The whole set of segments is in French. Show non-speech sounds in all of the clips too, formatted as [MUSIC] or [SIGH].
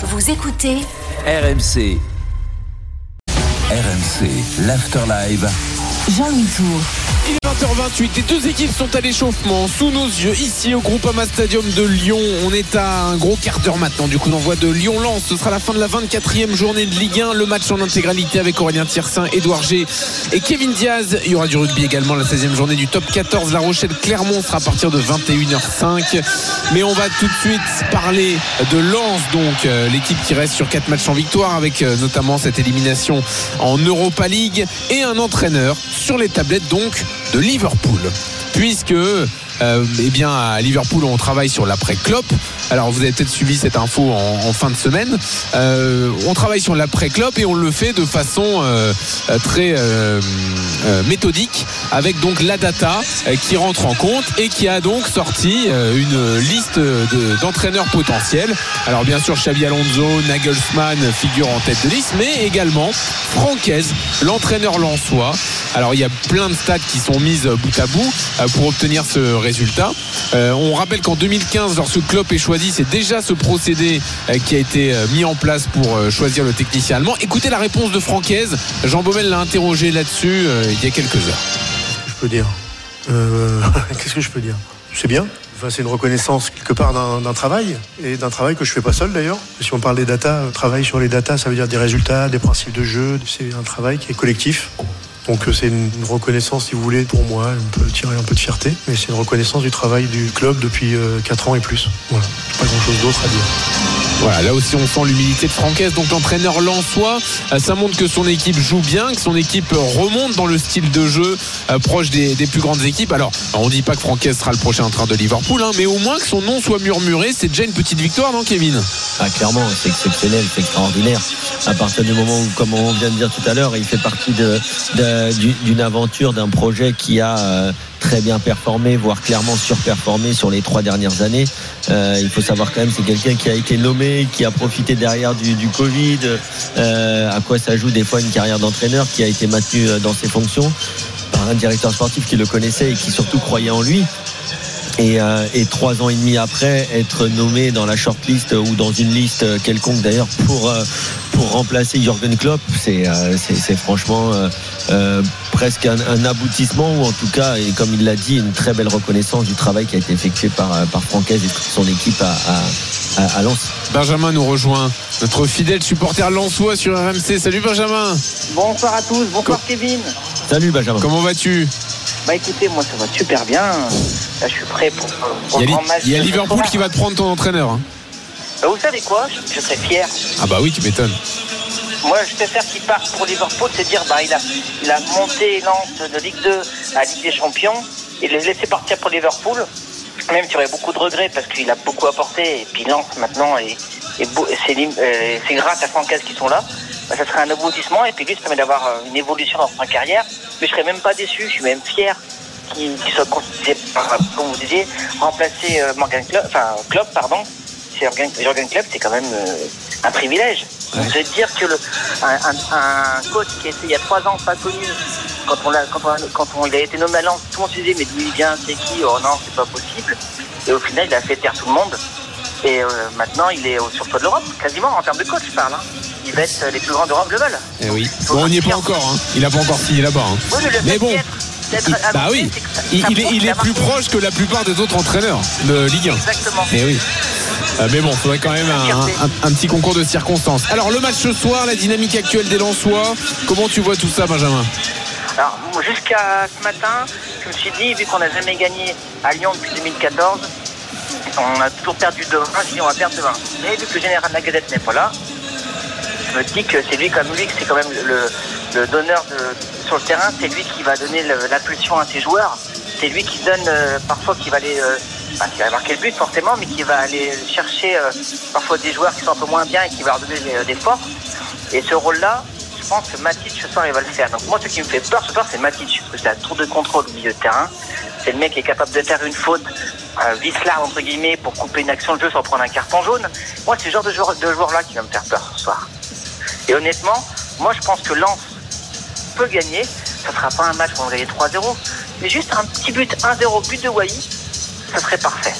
Vous écoutez RMC. RMC, l'Afterlive. Il est 20h28, les deux équipes sont à l'échauffement sous nos yeux ici au Groupama Stadium de Lyon. On est à un gros quart d'heure maintenant du coup d'envoi de Lyon-Lens. Ce sera la fin de la 24e journée de Ligue 1. Le match en intégralité avec Aurélien Tiersin, Édouard G et Kevin Diaz. Il y aura du rugby également la 16e journée du top 14. La Rochelle Clermont sera à partir de 21h05. Mais on va tout de suite parler de Lens, donc euh, l'équipe qui reste sur 4 matchs en victoire avec euh, notamment cette élimination en Europa League et un entraîneur sur les tablettes donc de Liverpool. Puisque euh, eh bien à Liverpool on travaille sur l'après Klopp alors vous avez peut-être suivi cette info en, fin de semaine. Euh, on travaille sur l'après Klopp et on le fait de façon euh, très méthodique avec donc la data qui rentre en compte et qui a donc sorti une liste de- d'entraîneurs potentiels. Alors bien sûr Xavi Alonso Nagelsmann figure en tête de liste mais également Francaise l'entraîneur lensois. Alors il y a plein de stats qui sont mises bout à bout euh, pour obtenir ce résultat. Euh, on rappelle qu'en 2015, lorsque Klopp est choisi, c'est déjà ce procédé euh, qui a été mis en place pour choisir le technicien allemand. Écoutez la réponse de Francaise. Jean Baumel l'a interrogé là-dessus il y a quelques heures. je peux dire [LAUGHS] Qu'est-ce que je peux dire? C'est bien. Enfin, c'est une reconnaissance quelque part d'un travail et d'un travail que je fais pas seul d'ailleurs. Si on parle des datas, euh, travail sur les datas, ça veut dire des résultats, des principes de jeu. C'est un travail qui est collectif. Donc euh, c'est une, reconnaissance, si vous voulez, pour moi. On peut tirer un peu de fierté, mais c'est une reconnaissance du travail du club depuis 4 ans et plus. Voilà, pas grand-chose d'autre à dire. Voilà, là aussi on sent l'humilité de Francaise. Donc l'entraîneur lensois, euh, ça montre que son équipe joue bien, que son équipe remonte dans le style de jeu euh, proche des, plus grandes équipes. Alors, on dit pas que Francaise sera le prochain entraîneur de Liverpool, hein, mais au moins que son nom soit murmuré. C'est déjà une petite victoire, non, Kevin? Ah, clairement, c'est exceptionnel, c'est extraordinaire. À partir du moment où, comme on vient de dire tout à l'heure, il fait partie d'une aventure, d'un projet qui a euh, très bien performé, voire clairement surperformé sur les trois dernières années. Euh, il faut savoir quand même, c'est quelqu'un qui a été nommé, qui a profité derrière du, Covid, euh, à quoi ça joue des fois une carrière d'entraîneur qui a été maintenu euh, dans ses fonctions par un directeur sportif qui le connaissait et qui surtout croyait en lui. Et, trois ans et demi après, être nommé dans la shortlist ou dans une liste quelconque d'ailleurs pour pour remplacer Jürgen Klopp, c'est euh, franchement euh, euh, presque un, un aboutissement ou en tout cas, et comme il l'a dit, une très belle reconnaissance du travail qui a été effectué par par Francaise et toute son équipe à à, à, à Lens. Benjamin nous rejoint, notre fidèle supporter lensois sur RMC. Salut Benjamin, Bonsoir à tous, bonsoir Kevin. Salut Benjamin. comment vas-tu? Bah écoutez, moi ça va super bien. Là je suis prêt pour, pour Il y a, le grand match. il y a Liverpool qui va te prendre ton entraîneur. hein. Bah, vous savez quoi je, je serais fier. Ah bah oui, tu m'étonnes. Moi je préfère qu'il parte pour Liverpool, c'est dire bah il a, il a monté Lens de Ligue 2 à Ligue des Champions et les laisser partir pour Liverpool. Même s'il y aurait beaucoup de regrets parce qu'il a beaucoup apporté et puis Lens maintenant c'est lim- euh, c'est grâce à Francaise qui sont là. Bah, ça serait un aboutissement et puis lui ça permet d'avoir euh, une évolution dans sa carrière. Mais je serais même pas déçu, je suis même fier qu'il qu'il soit comme vous disiez, remplacer euh, Morgan Klopp, enfin Klopp, pardon. Jürgen, Klopp, c'est quand même euh, un privilège. Ouais. De dire que le, un, un- un coach qui était il y a trois ans pas connu, quand on l'a, quand on, a- quand on, il a été nommé à Lens, tout le monde se disait mais d'où il vient, c'est qui? Oh non, c'est pas possible. Et au final, il a fait taire tout le monde. Et euh, maintenant, il est au surpoids de l'Europe, quasiment en termes de coach, je parle. hein. Il va être euh, les plus grands d'Europe le veulent. Eh oui. Bon, on n'y est pas encore. hein. Il a pas encore signé là-bas. hein. Oui, mais bon, Il- bah oui, ça- il, ça il est, il est plus proche que la plupart des autres entraîneurs de Ligue 1. Exactement. Eh oui. Euh, mais bon, il faudrait quand même un, un- un petit concours de circonstances. Alors, le match ce soir, la dynamique actuelle des Lensois, comment tu vois tout ça, Benjamin? Alors, jusqu'à ce matin, je me suis dit, vu qu'on n'a jamais gagné à Lyon depuis 2014, on a toujours perdu de 1, je dis on va perdre de 1. Mais vu que le général Lagazette n'est pas là, je me dis que c'est lui comme lui, que c'est quand même le, le donneur de, sur le terrain, c'est lui qui va donner l'impulsion à ses joueurs. C'est lui qui donne euh, parfois qui va euh, enfin, qui va marquer le but forcément, mais qui va aller chercher euh, parfois des joueurs qui sont un peu moins bien et qui va leur donner des, des forces. Et ce rôle-là, je pense que Matic ce soir il va le faire. Donc moi ce qui me fait peur ce soir c'est Matic, parce que c'est un tour de contrôle au milieu de terrain. C'est le mec qui est capable de faire une faute euh, vicelard entre guillemets pour couper une action de jeu sans prendre un carton jaune. Moi c'est ce genre de joueur là qui va me faire peur ce soir. Et honnêtement, moi je pense que Lens peut gagner. Ça sera pas un match où on va gagner 3-0, mais juste un petit but 1-0 but de Wai, ça serait parfait.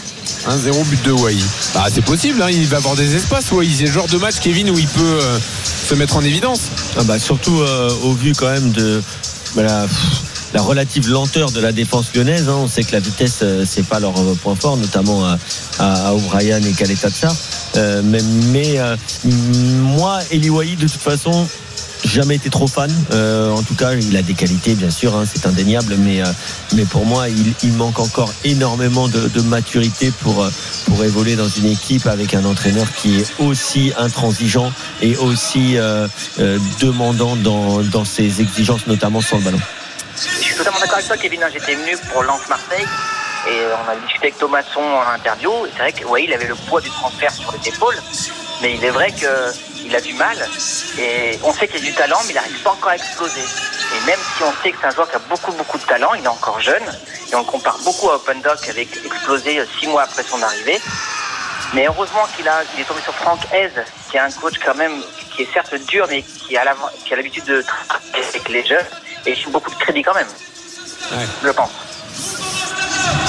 1-0 but de Wai. Bah, c'est possible, hein, il va avoir des espaces. Wai. C'est le genre de match, Kevin, où il peut euh, se mettre en évidence. Ah bah, surtout euh, au vu quand même de bah, la, la relative lenteur de la défense lyonnaise. hein. On sait que la vitesse, euh, c'est pas leur euh, point fort, notamment à, à, à O'Brien et Kaletatsa. Euh, mais mais euh, moi, Eli Wahi, de toute façon, jamais été trop fan. Euh, en tout cas, il a des qualités, bien sûr, hein, c'est indéniable, mais, euh, mais pour moi, il, il manque encore énormément de, de maturité pour, euh, pour évoluer dans une équipe avec un entraîneur qui est aussi intransigeant et aussi euh, euh, demandant dans, dans ses exigences, notamment sur le ballon. Je suis totalement d'accord avec toi, Kevin. hein. J'étais venu pour Lens-Marseille et on a discuté avec Thomasson en interview. C'est vrai que ouais, il avait le poids du transfert sur les épaules, mais il est vrai qu'il a du mal. Et on sait qu'il a du talent, mais il n'arrive pas encore à exploser. Et même si on sait que c'est un joueur qui a beaucoup, beaucoup de talent, il est encore jeune. Et on le compare beaucoup à Open Doc avec explosé euh, six mois après son arrivée. Mais heureusement qu'il a, il est tombé sur Franck Hez, qui est un coach quand même qui est certes dur, mais qui a l'habitude de travailler avec les jeunes. Et je suis beaucoup de crédit quand même. Ouais. Je pense.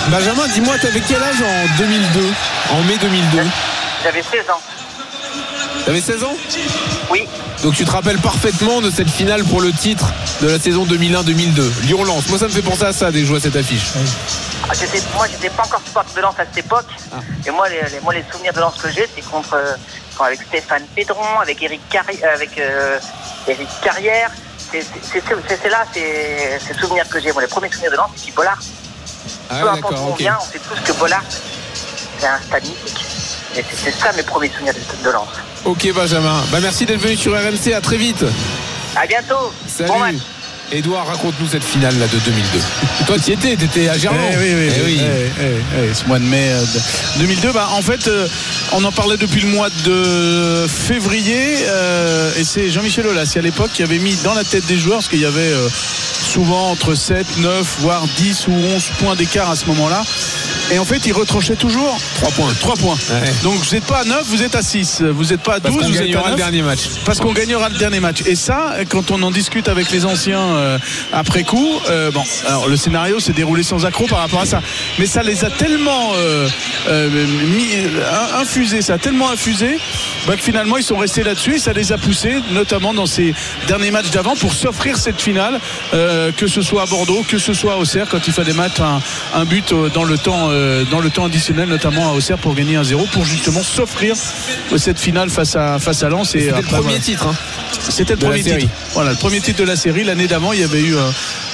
Benjamin, dis-moi, t'avais quel âge en 2002 En mai 2002 J'avais 16 ans. T'avais 16 ans? Oui. Donc tu te rappelles parfaitement de cette finale pour le titre de la saison 2001-2002. Lyon-Lens. Moi, ça me fait penser à ça dès que je vois cette affiche. Ah, j'étais- moi, j'étais pas encore supporter de Lens à cette époque. Et moi, les, les- moi, les souvenirs de Lens que j'ai, c'est contre, euh, avec Stéphane Pédron, avec Eric, Carri- euh, avec, euh, Eric Carrière. C'est c'est- c'est- c'est- c'est là, c'est ces souvenirs que j'ai. Moi, les premiers souvenirs de Lens, c'est Bollard. Ah, Peu importe où on vient, on sait tous que Bollard, c'est un stade mythique. Et c'est ça mes premiers souvenirs de, de Lens. Ok, Benjamin. Bah, merci d'être venu sur RMC. À très vite. À bientôt. Salut. Bon match. Edouard, raconte-nous cette finale là de 2002. [LAUGHS] Toi, tu y étais, t'étais à Gerland. Eh oui, oui, Eh oui. Eh, eh, eh, ce mois de mai euh, de 2002. Bah, en fait, euh, on en parlait depuis le mois de février. euh, et c'est Jean-Michel Aulas, à l'époque, qui avait mis dans la tête des joueurs, parce qu'il y avait euh, souvent entre 7, 9, voire 10 ou 11 points d'écart à ce moment-là. Et en fait, il retranchait toujours 3 points. 3 points. Ouais. Donc, vous n'êtes pas à 9, vous êtes à 6. Vous n'êtes pas à 12, Parce qu'on vous êtes à gagnera 9. le dernier match. Parce qu'on gagnera le dernier match. Et ça, quand on en discute avec les anciens euh, après coup, euh, bon, alors le scénario s'est déroulé sans accroc par rapport à ça. Mais ça les a tellement euh, euh, mis, infusé, ça a tellement infusé bah, que finalement ils sont restés là-dessus et ça les a poussés, notamment dans ces derniers matchs d'avant, pour s'offrir cette finale, que ce soit à Bordeaux, que ce soit à Auxerre, quand il fallait mettre un, un but dans le temps, euh, dans le temps additionnel, notamment à Auxerre pour gagner un 0 pour justement s'offrir euh, cette finale face à face à Lens. C'était le après, premier titre. hein. C'était le de la premier série. titre. Voilà, le premier titre de la série. L'année d'avant, il y avait eu euh,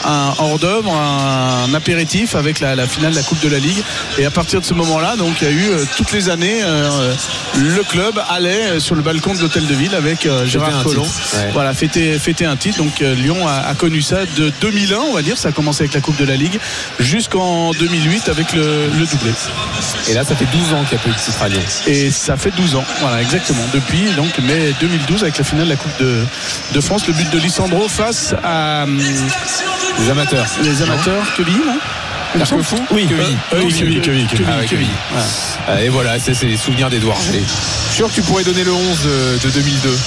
un hors d'œuvre, un, apéritif avec la, la finale de la Coupe de la Ligue. Et à partir de ce moment-là, donc il y a eu euh, toutes les années, euh, le club allait euh, sur le balcon de l'hôtel de ville avec euh, Gérard Collomb. ouais. Voilà, fêter, fêter un titre. Donc euh, Lyon a, a connu ça de 2001, on va dire. Ça a commencé avec la Coupe de la Ligue jusqu'en 2008 avec le, le doublé. Et là, ça fait 12 ans qu'il n'y a pas eu de titre à Lyon. Et ça fait 12 ans, voilà, exactement. Depuis donc mai 2012 avec la finale de la Coupe de, de France, le but de Lissandro face à hum, Les amateurs. les amateurs Quevilly, non. Carquefou Oui, Quevilly. euh, oui, Quevilly, Quevilly, Quevilly, Et voilà, c'est c'est les souvenirs d'Edouard. Je suis sûr que tu pourrais donner le 11 de, de 2002.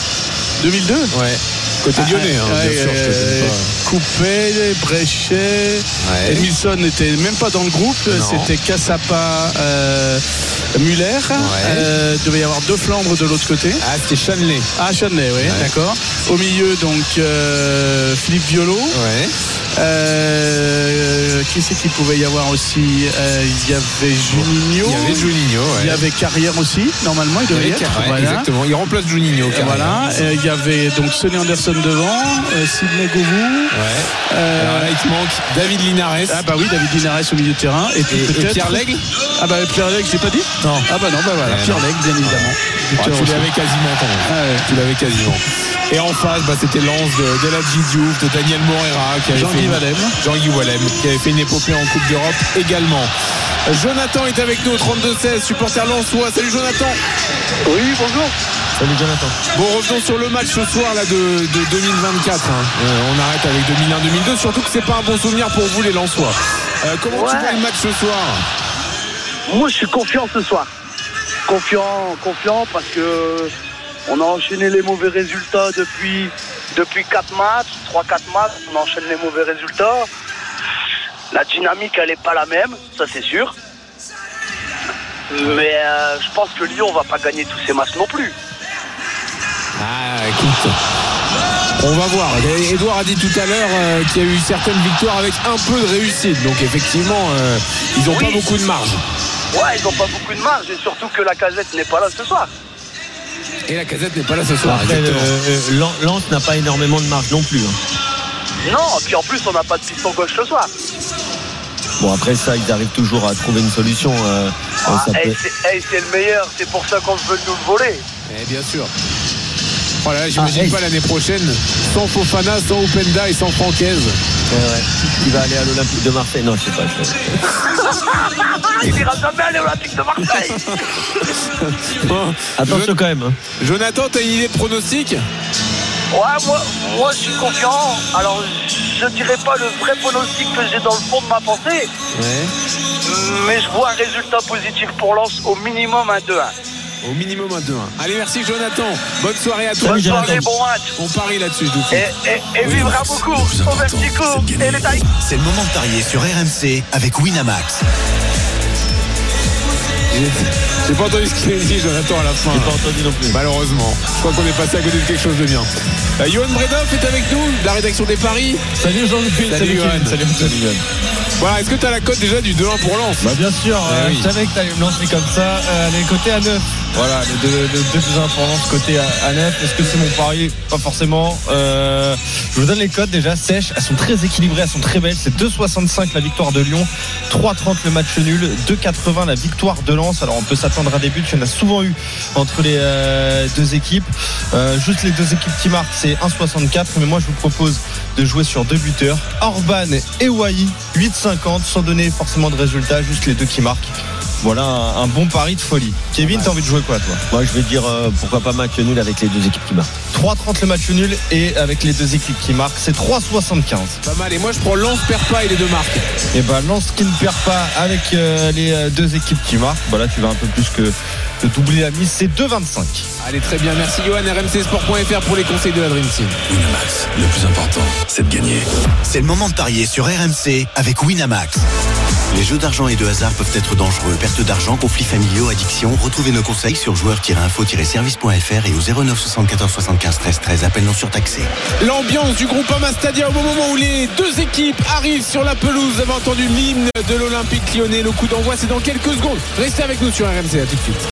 2002 Ouais. Côté lyonnais, hein, Ouais, bien sûr. je te euh, donne Coupé, Bréchet, Ouais. Emilson n'était même pas dans le groupe, c'était Cassapa, euh, Muller. Euh, il devait y avoir deux Flandres de l'autre côté. pas. Ah, c'était Chanley. Ah, Chanley, oui, d'accord. Au milieu, donc, euh, Philippe Violo. Euh, qui c'est qu'il pouvait y avoir aussi Euh, Il y avait Juninho. Il y avait Juninho. Ouais. Il y avait Carrière aussi, normalement, il Il y devait y être. Voilà. Exactement. Il remplace Juninho. Carrière. Voilà, il y avait donc Sonny Anderson devant, euh, Sidney Govou. Ouais. Alors là, il te manque David Linares. ah bah oui, David Linares au milieu de terrain. Et, puis Et, et peut-être- Pierre Lègle Ah bah Pierre Lègle, je l'ai pas dit Non. Ah bah non, bah voilà, Eh Pierre. Lègle, bien évidemment. Ah, tu l'avais quasiment quand même. Ah ouais. Tu l'avais quasiment. Et en face, bah, c'était Lance de, de la Diouf, de Daniel Morera, qui avait Jean-Guy fait. Jean-Guy Wallem, qui avait fait une épopée en Coupe d'Europe également. Jonathan est avec nous au 32-16, supporter Lensois. Salut Jonathan. Oui, bonjour. Salut Jonathan. Bon, revenons sur le match ce soir là de, de 2024. hein. Euh, on arrête avec 2001-2002, surtout que c'est pas un bon souvenir pour vous les Lensois. Euh, comment tu vois le match ce soir? Moi, je suis confiant ce soir. Confiant, confiant parce que on a enchaîné les mauvais résultats depuis depuis quatre matchs, 3-4 matchs, on enchaîne les mauvais résultats. La dynamique, elle n'est pas la même, ça c'est sûr. Mais euh, je pense que Lyon va pas gagner tous ses matchs non plus. Ah, écoute. On va voir. Edouard a dit tout à l'heure euh, qu'il y a eu certaines victoires avec un peu de réussite. Donc effectivement, euh, ils n'ont Oui. pas beaucoup de marge. Ouais, ils ont pas beaucoup de marge et surtout que la casette n'est pas là ce soir. Et la casette n'est pas là ce soir. Après, euh, Lan- Lens n'a pas énormément de marge non plus. hein. Non, puis en plus on n'a pas de piston gauche ce soir. Bon, après ça, ils arrivent toujours à trouver une solution. euh, Ah, hey, peut- c'est hey, le meilleur, c'est pour ça qu'on veut nous le voler. Eh bien sûr. Oh là là, j'imagine Ah, pas l'année prochaine sans Fofana, sans Openda et sans Francaise. Ouais, ouais. Il va aller à l'Olympique de Marseille. Non, je sais pas. je- Il ira jamais aller à l'Olympique de Marseille. [LAUGHS] Bon, Attention quand même. hein. Jonathan, t'as une idée de pronostic? Ouais, moi, moi je suis confiant. Alors je dirais pas le vrai pronostic que j'ai dans le fond de ma pensée, mais je vois un résultat positif pour Lens au minimum un 2-1. Au minimum un 2-1. Allez, merci Jonathan. Bonne soirée à. Salut, Bonne Jonathan. soirée, bon match. On parie là-dessus, je vous Et, et, et vivra beaucoup au vertico et les tailles. C'est le moment de parier sur RMC avec Winamax. J'ai pas entendu ce qu'il a dit, Jonathan, à la fin. J'ai pas entendu non plus. Malheureusement. Je crois qu'on est passé à côté de quelque chose de bien. Euh, Johan Bredoff est avec nous, de la rédaction des Paris. Salut Jean-Luc, Salut, Johan. Salut, salut Johan. Voilà, est-ce que t'as la cote déjà du 2-1 pour Lens? Bah bien sûr, Eh euh, oui. je savais que t'allais me lancer comme ça. Euh, les côtés à 9. Voilà, les deux, deux importants côté 9. Est-ce que c'est mon pari? Pas forcément. Euh, je vous donne les cotes déjà sèches. Elles sont très équilibrées, elles sont très belles. C'est 2,65 la victoire de Lyon, 3,30 le match nul, 2,80 la victoire de Lens. Alors on peut s'attendre à des buts. Il y en a souvent eu entre les euh, deux équipes. Euh, juste les deux équipes qui marquent, c'est 1,64. Mais moi je vous propose de jouer sur deux buteurs, Orban et Wai, 8,50 sans donner forcément de résultat, juste les deux qui marquent. Voilà un, un bon pari de folie. Kevin, t'as envie de jouer quoi toi? Moi, je vais dire euh, pourquoi pas match nul avec les deux équipes qui marquent. 3,30 le match nul et avec les deux équipes qui marquent, c'est 3,75. Pas mal. Et moi, je prends Lens, perd pas et les deux marques. Et ben Lens qui ne perd pas avec euh, les euh, deux équipes qui marquent. Voilà, tu vas un peu plus que de doubler la mise, c'est 2,25. Allez, très bien. Merci, Johan. RMCsport.fr pour les conseils de la Dream Team. Winamax, le plus important, c'est de gagner. C'est le moment de parier sur RMC avec Winamax. Les jeux d'argent et de hasard peuvent être dangereux. Perte d'argent, conflits familiaux, addiction. Retrouvez nos conseils sur joueurs-info-service.fr et au 09 74 75 13 13. Appel non surtaxé. L'ambiance du groupe Ama Stadium au moment où les deux équipes arrivent sur la pelouse. Vous avez entendu l'hymne de l'Olympique lyonnais. Le coup d'envoi, c'est dans quelques secondes. Restez avec nous sur RMC. À tout de suite.